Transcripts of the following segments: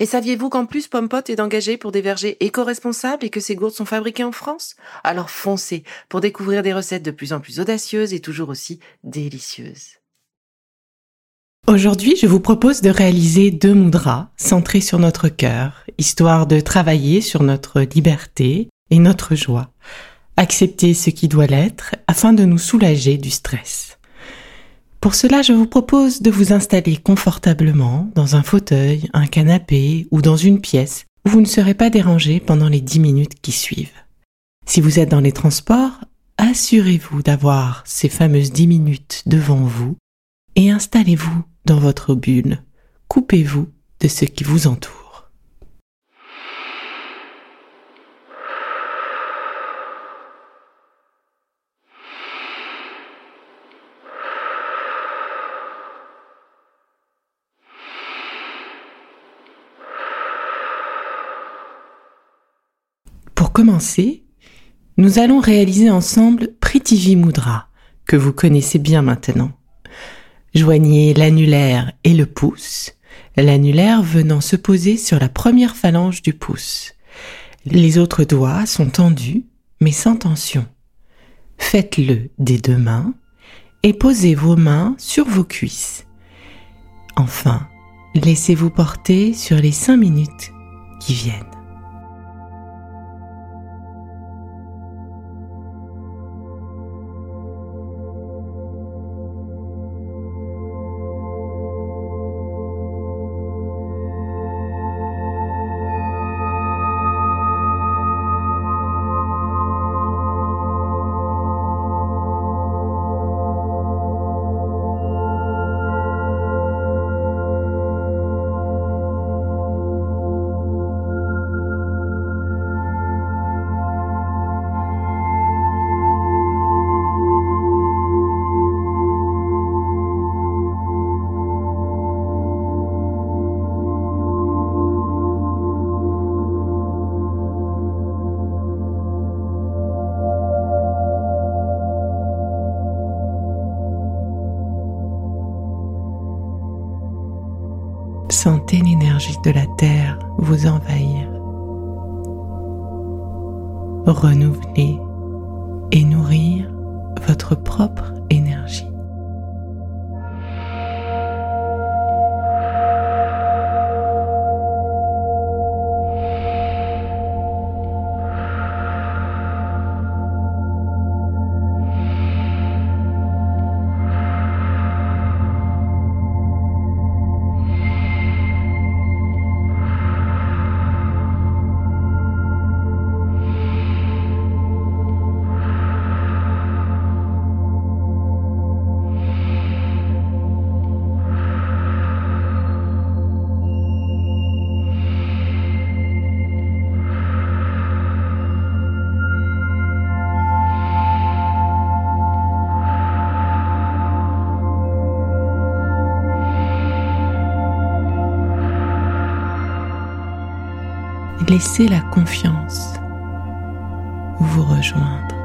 Et saviez-vous qu'en plus Pompot est engagé pour des vergers éco-responsables et que ces gourdes sont fabriquées en France? Alors foncez pour découvrir des recettes de plus en plus audacieuses et toujours aussi délicieuses. Aujourd'hui, je vous propose de réaliser deux mudras centrés sur notre cœur, histoire de travailler sur notre liberté et notre joie. Accepter ce qui doit l'être afin de nous soulager du stress. Pour cela, je vous propose de vous installer confortablement dans un fauteuil, un canapé ou dans une pièce où vous ne serez pas dérangé pendant les dix minutes qui suivent. Si vous êtes dans les transports, assurez-vous d'avoir ces fameuses dix minutes devant vous et installez-vous dans votre bulle. Coupez-vous de ce qui vous entoure. Pour commencer, nous allons réaliser ensemble Prithvi Mudra, que vous connaissez bien maintenant. Joignez l'annulaire et le pouce, l'annulaire venant se poser sur la première phalange du pouce. Les autres doigts sont tendus, mais sans tension. Faites-le des deux mains et posez vos mains sur vos cuisses. Enfin, laissez-vous porter sur les cinq minutes qui viennent. Sentez l'énergie de la Terre vous envahir. Renouveler et nourrir votre propre laissez la confiance vous rejoindre.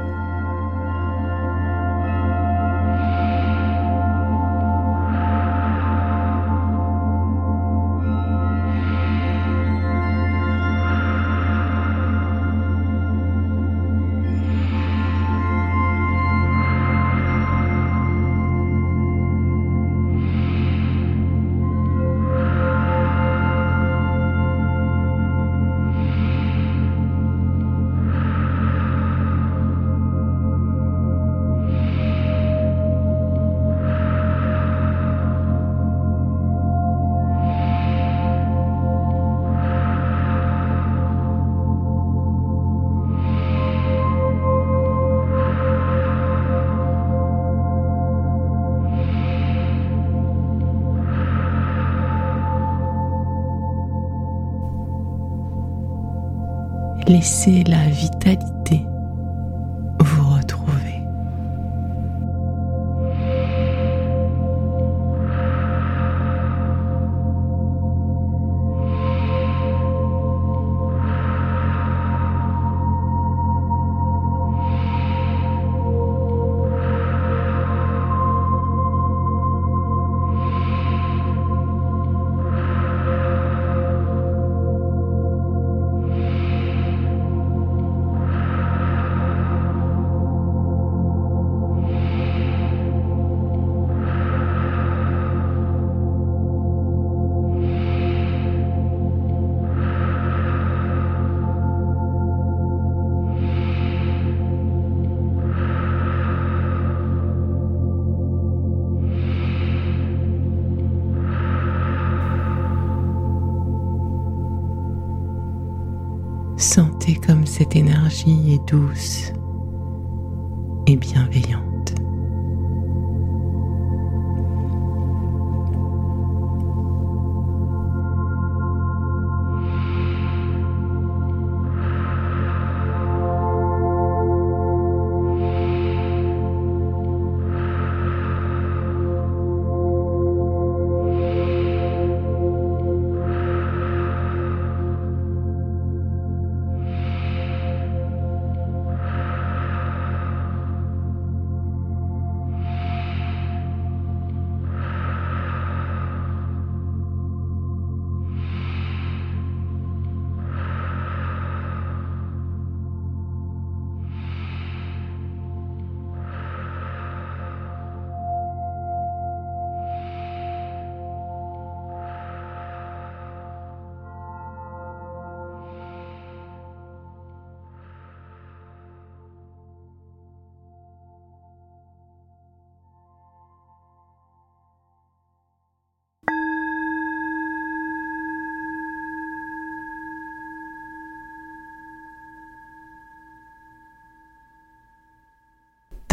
Laissez la vitalité Sentez comme cette énergie est douce et bienveillante.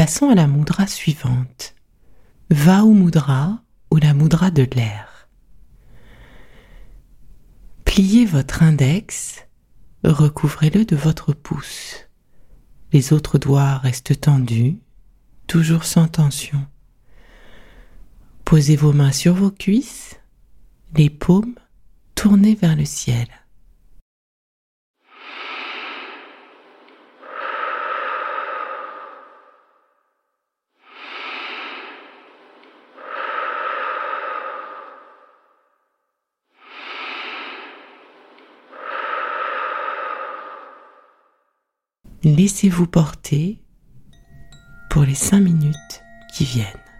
Passons à la mudra suivante. Vau mudra ou la mudra de l'air. Pliez votre index, recouvrez-le de votre pouce. Les autres doigts restent tendus, toujours sans tension. Posez vos mains sur vos cuisses, les paumes tournées vers le ciel. Laissez-vous porter pour les cinq minutes qui viennent.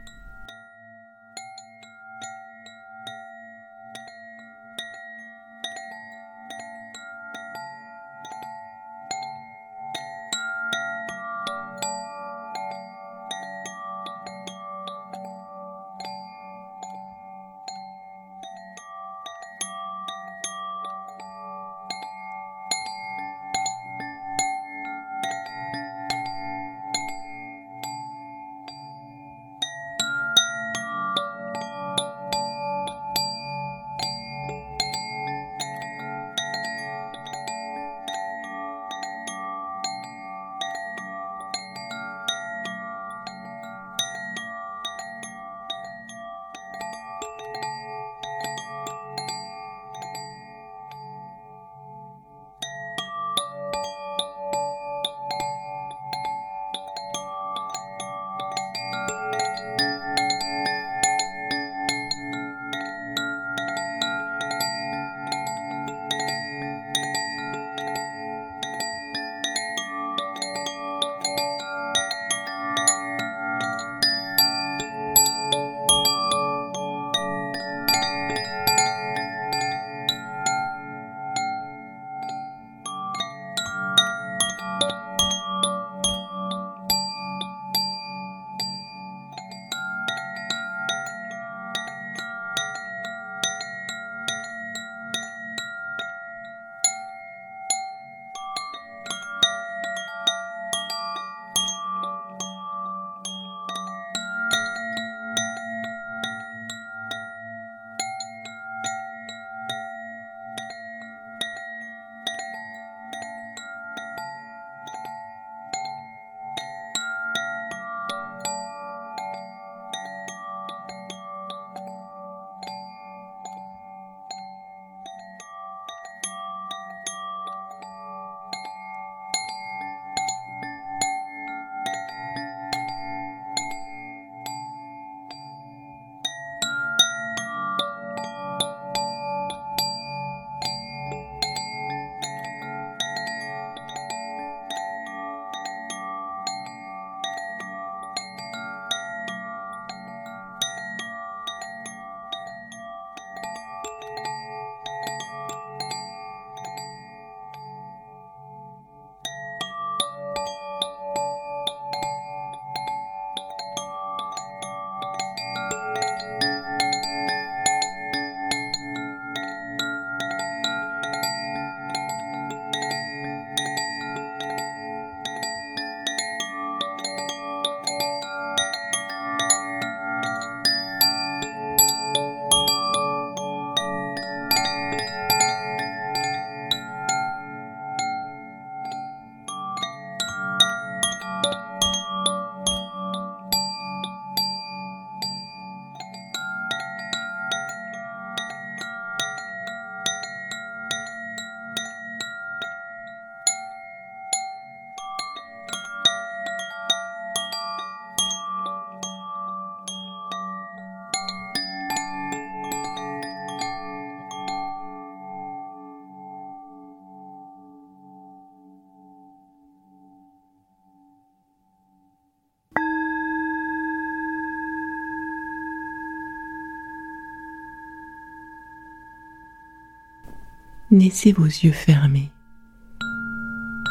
Laissez vos yeux fermés.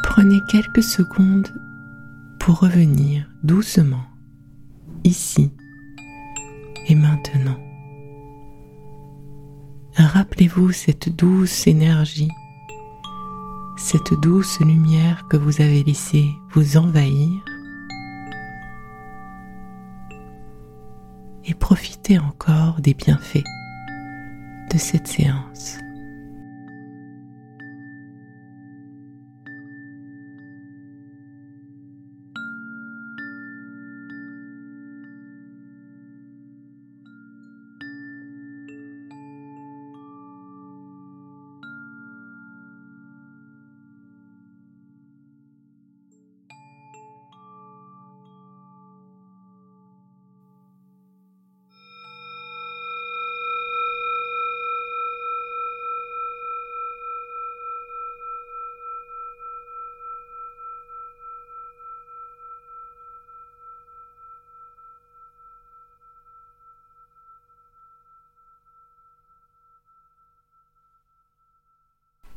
Prenez quelques secondes pour revenir doucement ici et maintenant. Rappelez-vous cette douce énergie, cette douce lumière que vous avez laissé vous envahir et profitez encore des bienfaits de cette séance.